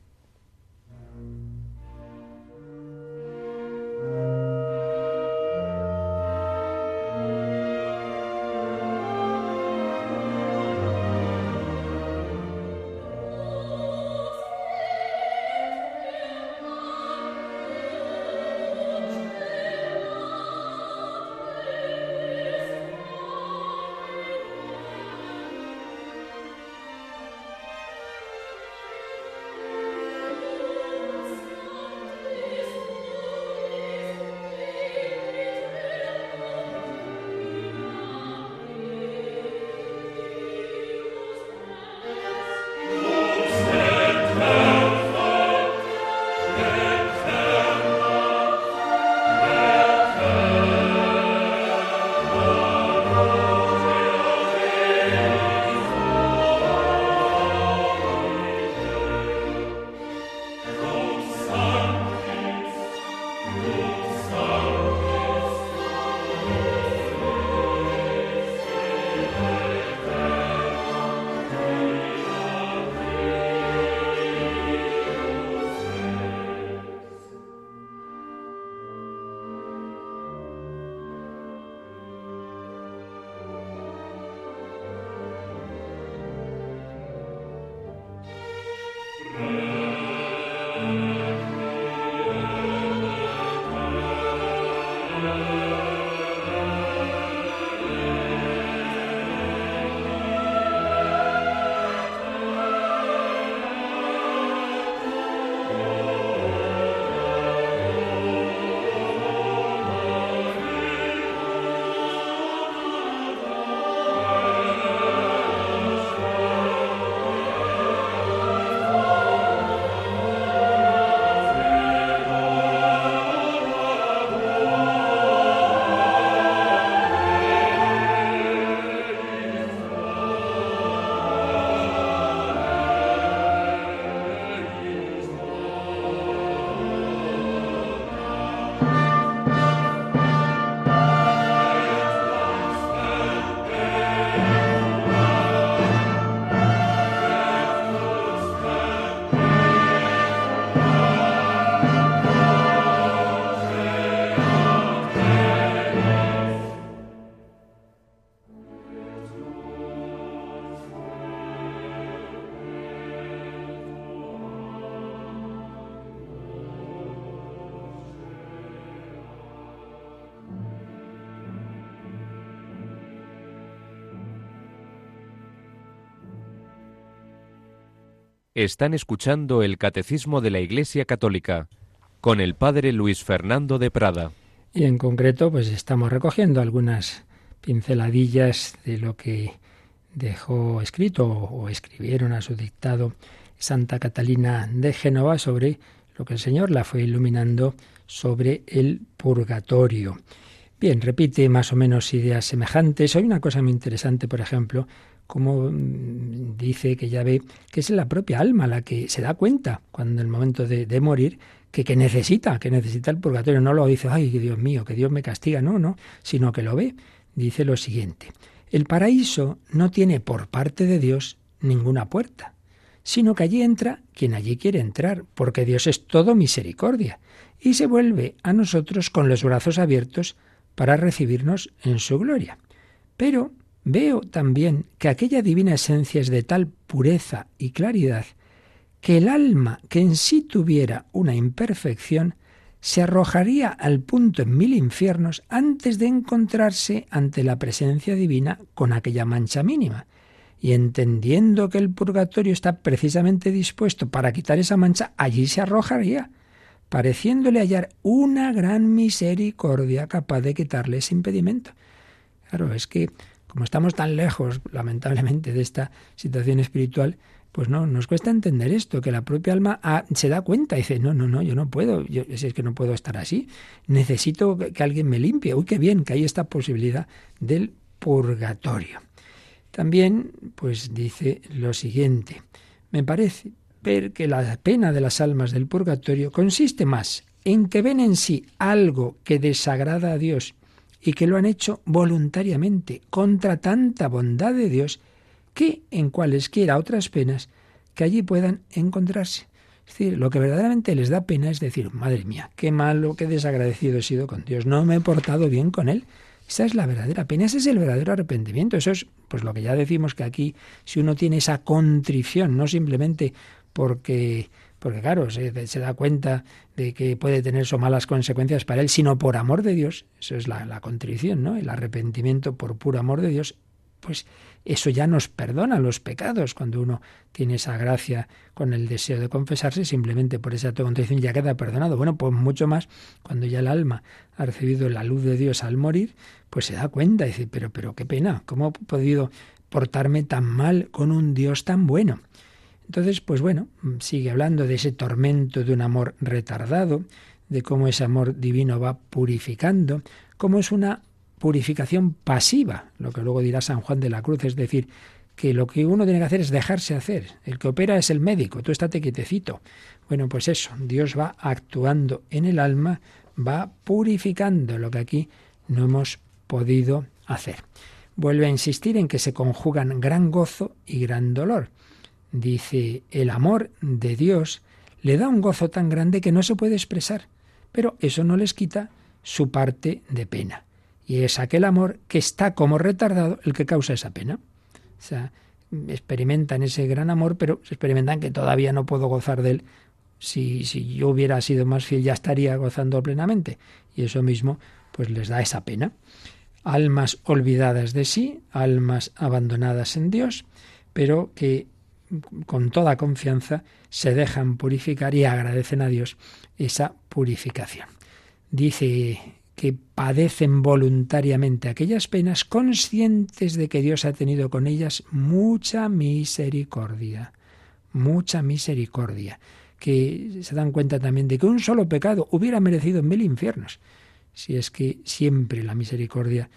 Están escuchando el Catecismo de la Iglesia Católica con el Padre Luis Fernando de Prada. Y en concreto, pues estamos recogiendo algunas pinceladillas de lo que dejó escrito o escribieron a su dictado Santa Catalina de Génova sobre lo que el Señor la fue iluminando sobre el purgatorio. Bien, repite más o menos ideas semejantes. Hay una cosa muy interesante, por ejemplo, como mm, dice que ya ve que es la propia alma la que se da cuenta cuando en el momento de, morir que, que, necesita, que necesita el purgatorio. No lo dice, ay, Dios mío, que Dios me castiga, no, no, sino que lo ve. Dice lo siguiente, el paraíso no tiene por parte de Dios ninguna puerta, sino que allí entra quien allí quiere entrar, porque Dios es todo misericordia, y se vuelve a nosotros con los brazos abiertos para recibirnos en su gloria. Pero Veo también que aquella divina esencia es de tal pureza y claridad que el alma que en sí tuviera una imperfección se arrojaría al punto en mil infiernos antes de encontrarse ante la presencia divina con aquella mancha mínima. Y entendiendo que el purgatorio está precisamente dispuesto para quitar esa mancha, allí se arrojaría, pareciéndole hallar una gran misericordia capaz de quitarle ese impedimento. Claro, es que como estamos tan lejos, lamentablemente, de esta situación espiritual, pues no, nos cuesta entender esto, que la propia alma ah, se da cuenta y dice, no, no, no, yo no puedo, yo, es que no puedo estar así, necesito que, alguien me limpie. Uy, qué bien que hay esta posibilidad del purgatorio. También, pues dice lo siguiente, me parece ver que la pena de las almas del purgatorio consiste más en que ven en sí algo que desagrada a Dios y que lo han hecho voluntariamente contra tanta bondad de Dios que en cualesquiera otras penas que allí puedan encontrarse. Es decir, lo que verdaderamente les da pena es decir, madre mía, qué malo, qué desagradecido he sido con Dios, no me he portado bien con Él. Esa es la verdadera pena, ese es el verdadero arrepentimiento. Eso es, pues lo que ya decimos que aquí, si uno tiene esa contrición, no simplemente porque porque claro, se, da cuenta de que puede tener eso malas consecuencias para él, sino por amor de Dios, eso es la, contrición, ¿no? El arrepentimiento por puro amor de Dios, pues eso ya nos perdona los pecados. Cuando uno tiene esa gracia con el deseo de confesarse, simplemente por esa contrición ya queda perdonado. Bueno, pues mucho más cuando ya el alma ha recibido la luz de Dios al morir, pues se da cuenta y dice, pero, pero qué pena, ¿cómo he podido portarme tan mal con un Dios tan bueno? Entonces, pues bueno, sigue hablando de ese tormento de un amor retardado, de cómo ese amor divino va purificando, cómo es una purificación pasiva, lo que luego dirá San Juan de la Cruz, es decir, que lo que uno tiene que hacer es dejarse hacer. El que opera es el médico, tú estate quietecito. Bueno, pues eso, Dios va actuando en el alma, va purificando lo que aquí no hemos podido hacer. Vuelve a insistir en que se conjugan gran gozo y gran dolor. Dice, el amor de Dios le da un gozo tan grande que no se puede expresar, pero eso no les quita su parte de pena. Y es aquel amor que está como retardado el que causa esa pena. O sea, experimentan ese gran amor, pero experimentan que todavía no puedo gozar de él. Si, si yo hubiera sido más fiel ya estaría gozando plenamente. Y eso mismo pues les da esa pena. Almas olvidadas de sí, almas abandonadas en Dios, pero que con toda confianza se dejan purificar y agradecen a Dios esa purificación. Dice que padecen voluntariamente aquellas penas conscientes de que Dios ha tenido con ellas mucha misericordia, mucha misericordia, que se dan cuenta también de que un solo pecado hubiera merecido mil infiernos. Si es que siempre la misericordia,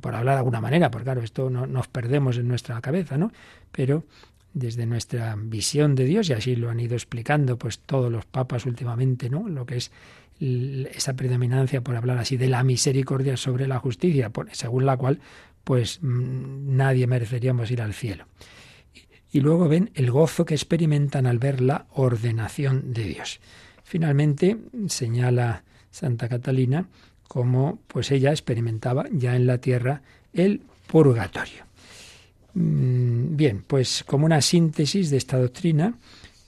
por hablar de alguna manera, porque claro, esto no, nos perdemos en nuestra cabeza, ¿no? Pero desde nuestra visión de Dios, y así lo han ido explicando pues todos los papas últimamente, ¿no? Lo que es esa predominancia, por hablar así, de la misericordia sobre la justicia, según la cual pues mm, nadie mereceríamos ir al cielo. Y luego ven el gozo que experimentan al ver la ordenación de Dios. Finalmente señala Santa Catalina cómo pues ella experimentaba ya en la tierra el purgatorio. Mm, bien, pues como una síntesis de esta doctrina,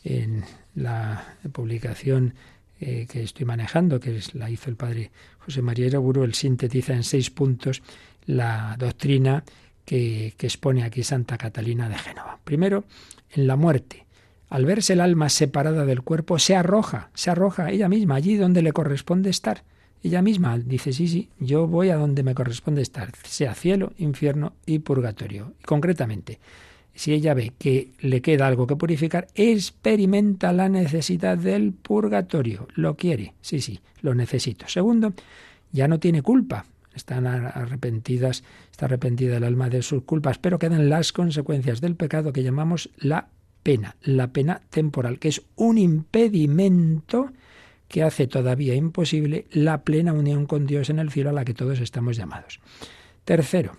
en la publicación eh, que estoy manejando, que la hizo el padre José María Iraburu, él sintetiza en seis puntos la doctrina que, que expone aquí Santa Catalina de Génova. Primero, en la muerte. Al verse el alma separada del cuerpo, se arroja, se arroja ella misma allí donde le corresponde estar ella misma dice, sí, sí, yo voy a donde me corresponde estar, sea cielo, infierno y purgatorio. concretamente, si ella ve que le queda algo que purificar, experimenta la necesidad del purgatorio. Lo quiere, sí, sí, lo necesito. Segundo, ya no tiene culpa. Están arrepentidas, está arrepentida el alma de sus culpas, pero quedan las consecuencias del pecado que llamamos la pena, la pena temporal, que es un impedimento que hace todavía imposible la plena unión con Dios en el cielo a la que todos estamos llamados. Tercero,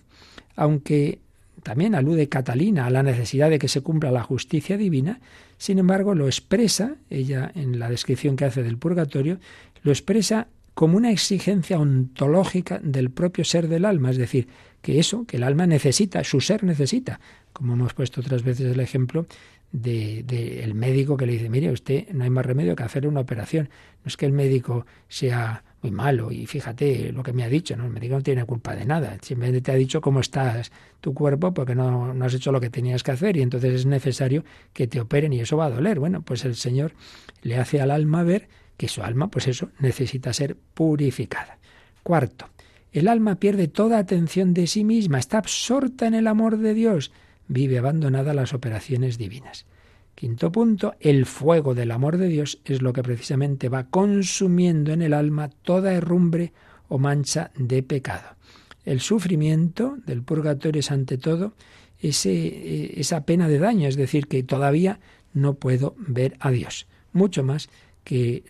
aunque también alude Catalina a la necesidad de que se cumpla la justicia divina, sin embargo lo expresa, ella en la descripción que hace del purgatorio, lo expresa como una exigencia ontológica del propio ser del alma, es decir, que eso, que el alma necesita, su ser necesita, como hemos puesto otras veces el ejemplo del de, el médico que le dice, mire, usted no hay más remedio que hacer una operación. No es que el médico sea muy malo y fíjate lo que me ha dicho, ¿no? El médico no tiene culpa de nada, simplemente te ha dicho cómo estás tu cuerpo porque no, no has hecho lo que tenías que hacer y entonces es necesario que te operen y eso va a doler. Bueno, pues el Señor le hace al alma ver que su alma, pues eso, necesita ser purificada. Cuarto, el alma pierde toda atención de sí misma, está absorta en el amor de Dios, vive abandonada las operaciones divinas. Quinto punto, el fuego del amor de Dios es lo que precisamente va consumiendo en el alma toda herrumbre o mancha de pecado. El sufrimiento del purgatorio es ante todo ese, eh, esa pena de daño, es decir, que todavía no puedo ver a Dios. Mucho más que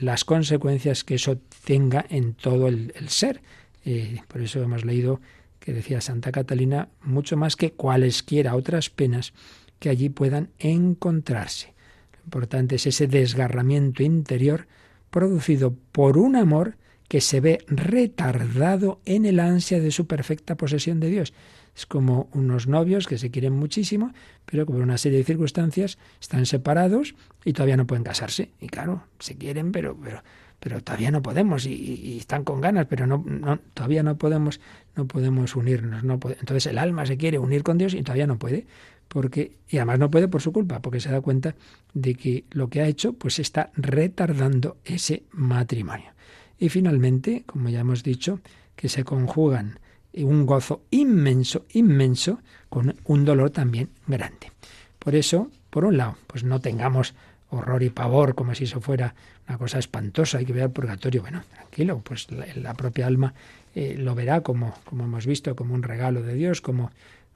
las consecuencias que eso tenga en todo el, ser. Eh, por eso hemos leído que decía Santa Catalina, mucho más que cualesquiera otras penas que allí puedan encontrarse. Lo importante es ese desgarramiento interior producido por un amor que se ve retardado en el ansia de su perfecta posesión de Dios. Es como unos novios que se quieren muchísimo, pero por una serie de circunstancias están separados y todavía no pueden casarse. Y claro, se quieren, pero, pero, pero todavía no podemos y, están con ganas, pero no, no, todavía no podemos, no podemos unirnos. No Entonces el alma se quiere unir con Dios y todavía no puede porque y además no puede por su culpa, porque se da cuenta de que lo que ha hecho pues está retardando ese matrimonio. Y finalmente, como ya hemos dicho, que se conjugan un gozo inmenso, inmenso, con un dolor también grande. Por eso, por un lado, pues no tengamos horror y pavor como si eso fuera una cosa espantosa, hay que ver el purgatorio. Bueno, tranquilo, pues la, propia alma eh, lo verá como, como hemos visto, como un regalo de Dios, como,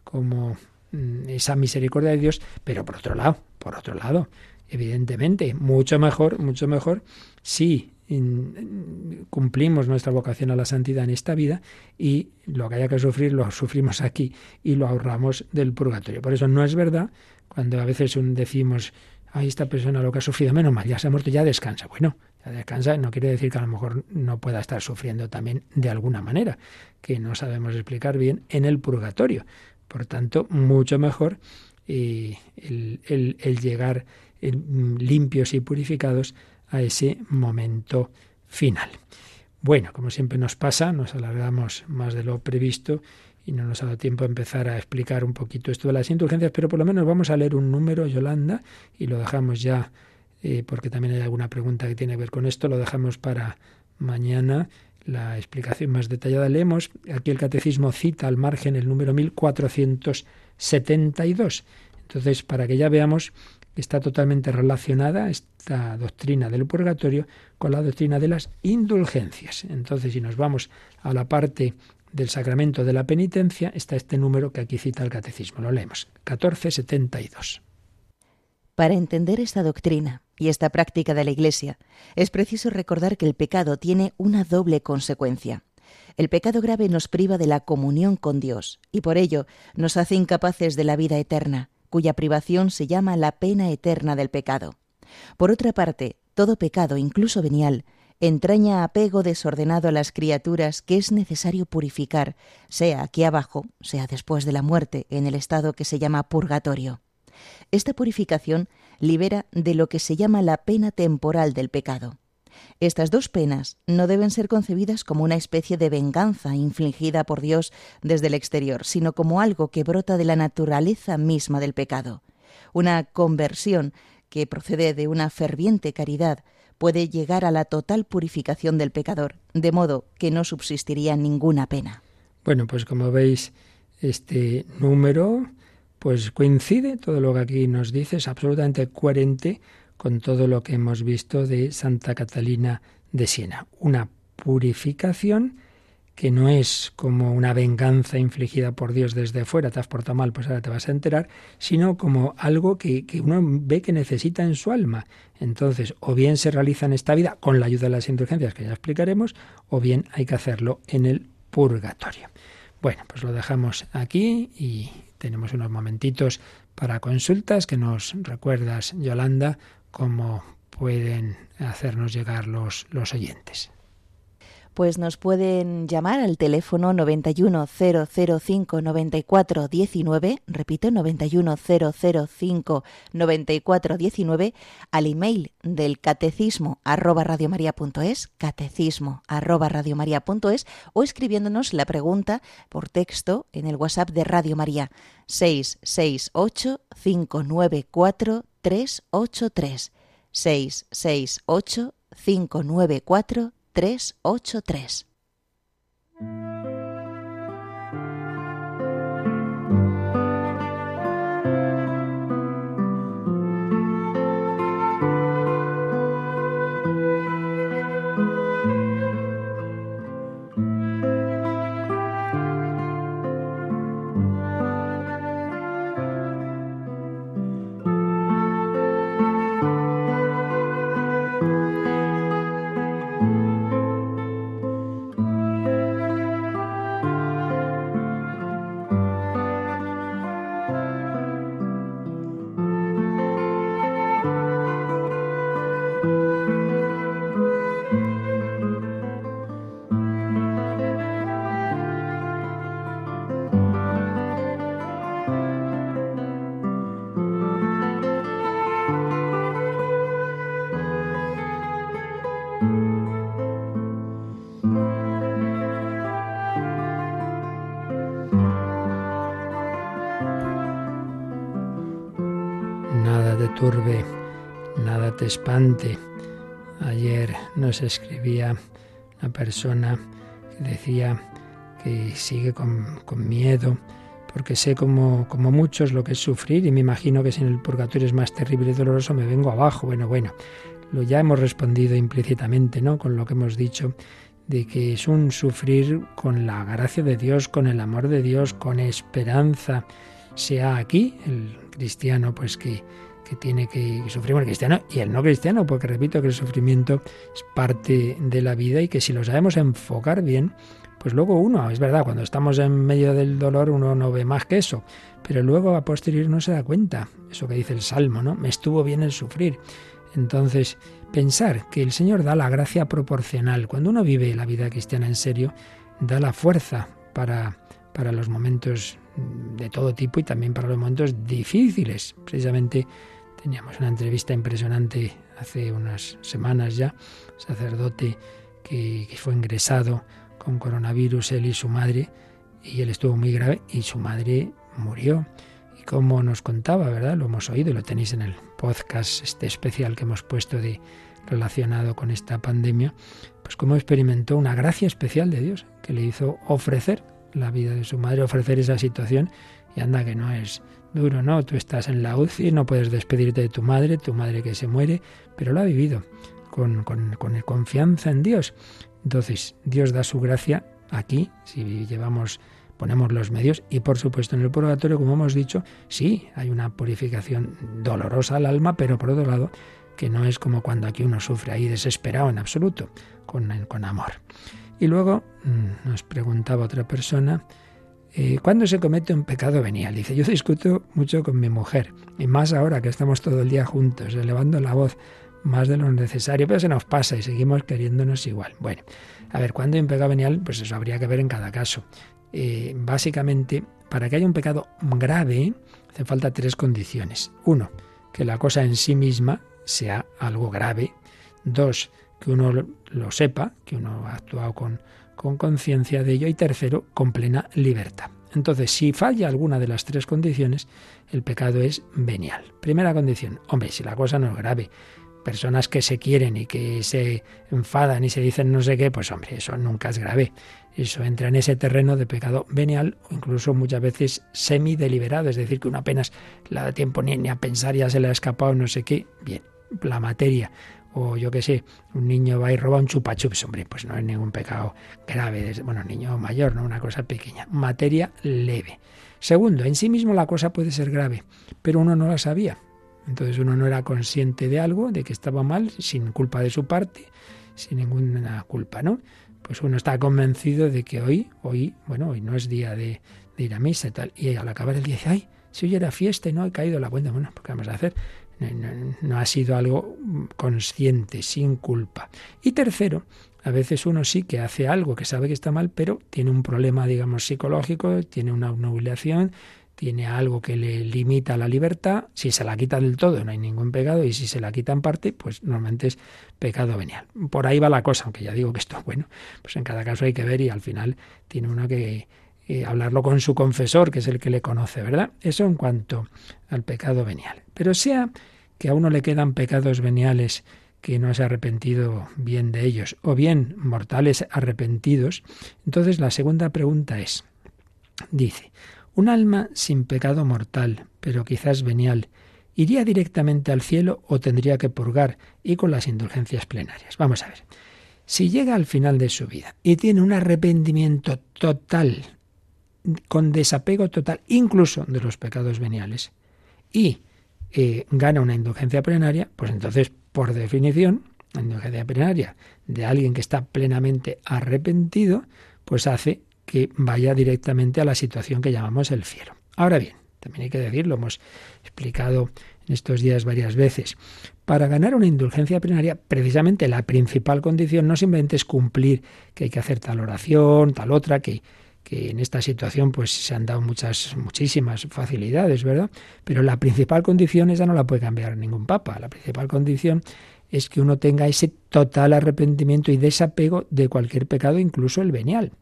como mm, esa misericordia de Dios, pero por otro lado, por otro lado, evidentemente, mucho mejor, mucho mejor si cumplimos nuestra vocación a la santidad en esta vida y lo que haya que sufrir lo sufrimos aquí y lo ahorramos del purgatorio. Por eso no es verdad cuando a veces decimos, ay, esta persona lo que ha sufrido, menos mal, ya se ha muerto, ya descansa. Bueno, ya descansa no quiere decir que a lo mejor no pueda estar sufriendo también de alguna manera, que no sabemos explicar bien en el purgatorio. Por tanto, mucho mejor eh, el, llegar limpios y purificados a ese momento final. Bueno, como siempre nos pasa, nos alargamos más de lo previsto y no nos ha dado tiempo a empezar a explicar un poquito esto de las indulgencias, pero por lo menos vamos a leer un número, Yolanda, y lo dejamos ya, eh, porque también hay alguna pregunta que tiene que ver con esto, lo dejamos para mañana la explicación más detallada. Leemos, aquí el catecismo cita al margen el número 1472. Entonces, para que ya veamos está totalmente relacionada esta doctrina del purgatorio con la doctrina de las indulgencias. Entonces, si nos vamos a la parte del sacramento de la penitencia, está este número que aquí cita el catecismo. Lo leemos, 1472. Para entender esta doctrina y esta práctica de la Iglesia, es preciso recordar que el pecado tiene una doble consecuencia. El pecado grave nos priva de la comunión con Dios y por ello nos hace incapaces de la vida eterna cuya privación se llama la pena eterna del pecado. Por otra parte, todo pecado, incluso venial, entraña apego desordenado a las criaturas que es necesario purificar, sea aquí abajo, sea después de la muerte, en el estado que se llama purgatorio. Esta purificación libera de lo que se llama la pena temporal del pecado. Estas dos penas no deben ser concebidas como una especie de venganza infligida por Dios desde el exterior, sino como algo que brota de la naturaleza misma del pecado. Una conversión que procede de una ferviente caridad puede llegar a la total purificación del pecador, de modo que no subsistiría ninguna pena. Bueno, pues como veis, este número pues coincide, todo lo que aquí nos dice es absolutamente coherente con todo lo que hemos visto de Santa Catalina de Siena. Una purificación que no es como una venganza infligida por Dios desde fuera, te has portado mal, pues ahora te vas a enterar, sino como algo que, que, uno ve que necesita en su alma. Entonces, o bien se realiza en esta vida con la ayuda de las indulgencias que ya explicaremos, o bien hay que hacerlo en el purgatorio. Bueno, pues lo dejamos aquí y tenemos unos momentitos para consultas que nos recuerdas, Yolanda, cómo pueden hacernos llegar los, los oyentes. Pues nos pueden llamar al teléfono 910059419, repito, 910059419, al email del catecismo arroba radiomaria.es, catecismo arroba radiomaria.es, o escribiéndonos la pregunta por texto en el WhatsApp de Radio María 668 594 383 668 594 383. Ayer nos escribía una persona que decía que sigue con, miedo, porque sé como, como muchos lo que es sufrir y me imagino que si en el purgatorio es más terrible y doloroso me vengo abajo. Bueno, bueno, lo ya hemos respondido implícitamente, ¿no? Con lo que hemos dicho de que es un sufrir con la gracia de Dios, con el amor de Dios, con esperanza, sea aquí el cristiano, pues que, que tiene que sufrir el cristiano y el no cristiano, porque repito que el sufrimiento es parte de la vida y que si lo sabemos enfocar bien, pues luego uno, es verdad, cuando estamos en medio del dolor uno no ve más que eso, pero luego a posteriori no se da cuenta, eso que dice el Salmo, ¿no? Me estuvo bien el sufrir. Entonces, pensar que el Señor da la gracia proporcional. Cuando uno vive la vida cristiana en serio, da la fuerza para, para los momentos de todo tipo y también para los momentos difíciles. Precisamente teníamos una entrevista impresionante hace unas semanas ya, sacerdote que, fue ingresado con coronavirus, él y su madre, y él estuvo muy grave y su madre murió. Y como nos contaba, ¿verdad? Lo hemos oído lo tenéis en el podcast este especial que hemos puesto de relacionado con esta pandemia, pues cómo experimentó una gracia especial de Dios que le hizo ofrecer la vida de su madre, ofrecer esa situación y anda que no es duro, ¿no? Tú estás en la UCI, no puedes despedirte de tu madre, tu madre que se muere, pero lo ha vivido con, con, con confianza en Dios. Entonces, Dios da su gracia aquí, si llevamos ponemos los medios y por supuesto en el purgatorio, como hemos dicho, sí, hay una purificación dolorosa al alma, pero por otro lado, que no es como cuando aquí uno sufre ahí desesperado en absoluto, con, con amor. Y luego mm, nos preguntaba otra persona, eh, ¿cuándo se comete un pecado venial? Dice, yo discuto mucho con mi mujer, y más ahora que estamos todo el día juntos, elevando la voz más de lo necesario, pero se nos pasa y seguimos queriéndonos igual. Bueno, a ver, ¿cuándo hay un pecado venial? Pues eso habría que ver en cada caso. Eh, básicamente, para que haya un pecado grave, hace falta tres condiciones. Uno, que la cosa en sí misma sea algo grave. Dos, que uno lo sepa, que uno ha actuado con conciencia de ello. Y tercero, con plena libertad. Entonces, si falla alguna de las tres condiciones, el pecado es venial. Primera condición, hombre, si la cosa no es grave, personas que se quieren y que se enfadan y se dicen no sé qué, pues hombre, eso nunca es grave. Eso entra en ese terreno de pecado venial o incluso muchas veces semi-deliberado, es decir, que uno apenas le da tiempo ni, a pensar, ya se le ha escapado no sé qué. Bien, la materia o yo qué sé, un niño va y roba un chupachups, hombre, pues no es ningún pecado grave, bueno, niño mayor, no una cosa pequeña, materia leve. Segundo, en sí mismo la cosa puede ser grave, pero uno no la sabía. Entonces uno no era consciente de algo, de que estaba mal, sin culpa de su parte, sin ninguna culpa, ¿no? Pues uno está convencido de que hoy, hoy, bueno, hoy no es día de, ir a misa y tal. Y al acabar el día dice, ay, si hoy era fiesta y no he caído la cuenta, bueno, ¿qué vamos a hacer? No, ha sido algo consciente, sin culpa. Y tercero, a veces uno sí que hace algo que sabe que está mal, pero tiene un problema, digamos, psicológico, tiene una obnubilación, tiene algo que le limita la libertad, si se la quita del todo no hay ningún pecado y si se la quita en parte, pues normalmente es pecado venial. Por ahí va la cosa, aunque ya digo que esto, bueno, pues en cada caso hay que ver y al final tiene uno que hablarlo con su confesor, que es el que le conoce, ¿verdad? Eso en cuanto al pecado venial. Pero sea que a uno le quedan pecados veniales que no se ha arrepentido bien de ellos, o bien mortales arrepentidos, entonces la segunda pregunta es, dice, un alma sin pecado mortal, pero quizás venial, ¿iría directamente al cielo o tendría que purgar y con las indulgencias plenarias? Vamos a ver. Si llega al final de su vida y tiene un arrepentimiento total, con desapego total, incluso de los pecados veniales, y eh, gana una indulgencia plenaria, pues entonces, por definición, la indulgencia plenaria de alguien que está plenamente arrepentido, pues hace que vaya directamente a la situación que llamamos el cielo. Ahora bien, también hay que decirlo, hemos explicado en estos días varias veces, para ganar una indulgencia plenaria, precisamente la principal condición no simplemente es cumplir que hay que hacer tal oración, tal otra, que, que en esta situación pues se han dado muchas, muchísimas facilidades, ¿verdad? Pero la principal condición esa no la puede cambiar ningún papa. La principal condición es que uno tenga ese total arrepentimiento y desapego de cualquier pecado, incluso el venial.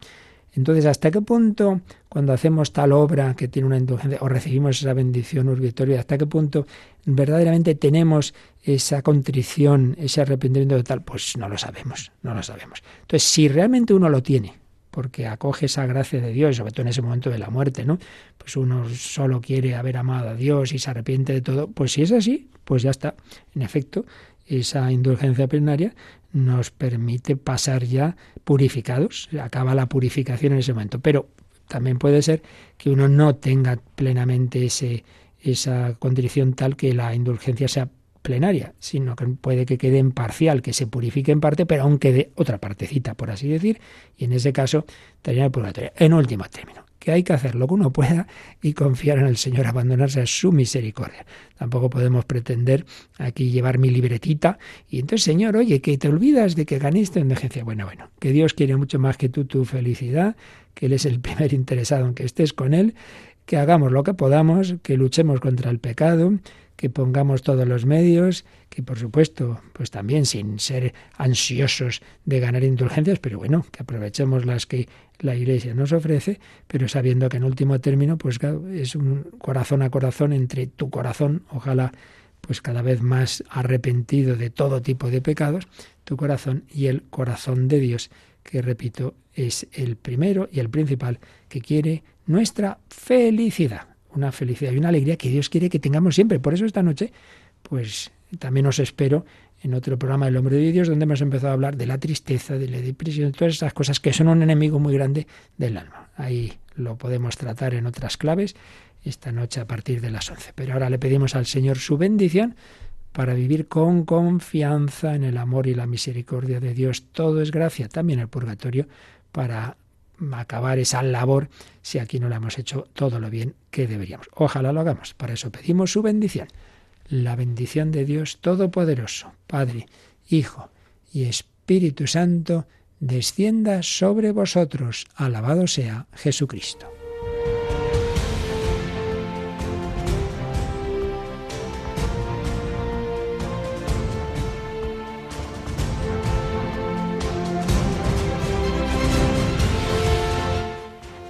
Entonces, ¿hasta qué punto cuando hacemos tal obra que tiene una indulgencia o recibimos esa bendición urbitoria, hasta qué punto verdaderamente tenemos esa contrición, ese arrepentimiento de tal? Pues no lo sabemos, no lo sabemos. Entonces, si realmente uno lo tiene, porque acoge esa gracia de Dios, sobre todo en ese momento de la muerte, ¿no? Pues uno solo quiere haber amado a Dios y se arrepiente de todo, pues si es así, pues ya está. En efecto, esa indulgencia plenaria nos permite pasar ya purificados, acaba la purificación en ese momento. Pero también puede ser que uno no tenga plenamente ese, esa condición tal que la indulgencia sea plenaria, sino que puede que quede en parcial, que se purifique en parte, pero aún quede otra partecita, por así decir, y en ese caso estaría el purgatorio. En último término, que hay que hacer lo que uno pueda y confiar en el Señor, abandonarse a su misericordia. Tampoco podemos pretender aquí llevar mi libretita y entonces, Señor, oye, que te olvidas de que ganiste en emergencia. Bueno, bueno, que Dios quiere mucho más que tú tu felicidad, que Él es el primer interesado en que estés con Él, que hagamos lo que podamos, que luchemos contra el pecado, que pongamos todos los medios, que por supuesto, pues también sin ser ansiosos de ganar indulgencias, pero bueno, que aprovechemos las que la Iglesia nos ofrece, pero sabiendo que en último término, pues es un corazón a corazón entre tu corazón, ojalá pues cada vez más arrepentido de todo tipo de pecados, tu corazón y el corazón de Dios, que repito, es el primero y el principal que quiere nuestra felicidad una felicidad y una alegría que Dios quiere que tengamos siempre. Por eso esta noche, pues también os espero en otro programa del Hombre de Dios, donde hemos empezado a hablar de la tristeza, de la depresión, de todas esas cosas que son un enemigo muy grande del alma. Ahí lo podemos tratar en otras claves esta noche a partir de las 11. Pero ahora le pedimos al Señor su bendición para vivir con confianza en el amor y la misericordia de Dios. Todo es gracia, también el purgatorio, para acabar esa labor si aquí no la hemos hecho todo lo bien que deberíamos. Ojalá lo hagamos. Para eso pedimos su bendición. La bendición de Dios Todopoderoso, Padre, Hijo y Espíritu Santo, descienda sobre vosotros. Alabado sea Jesucristo.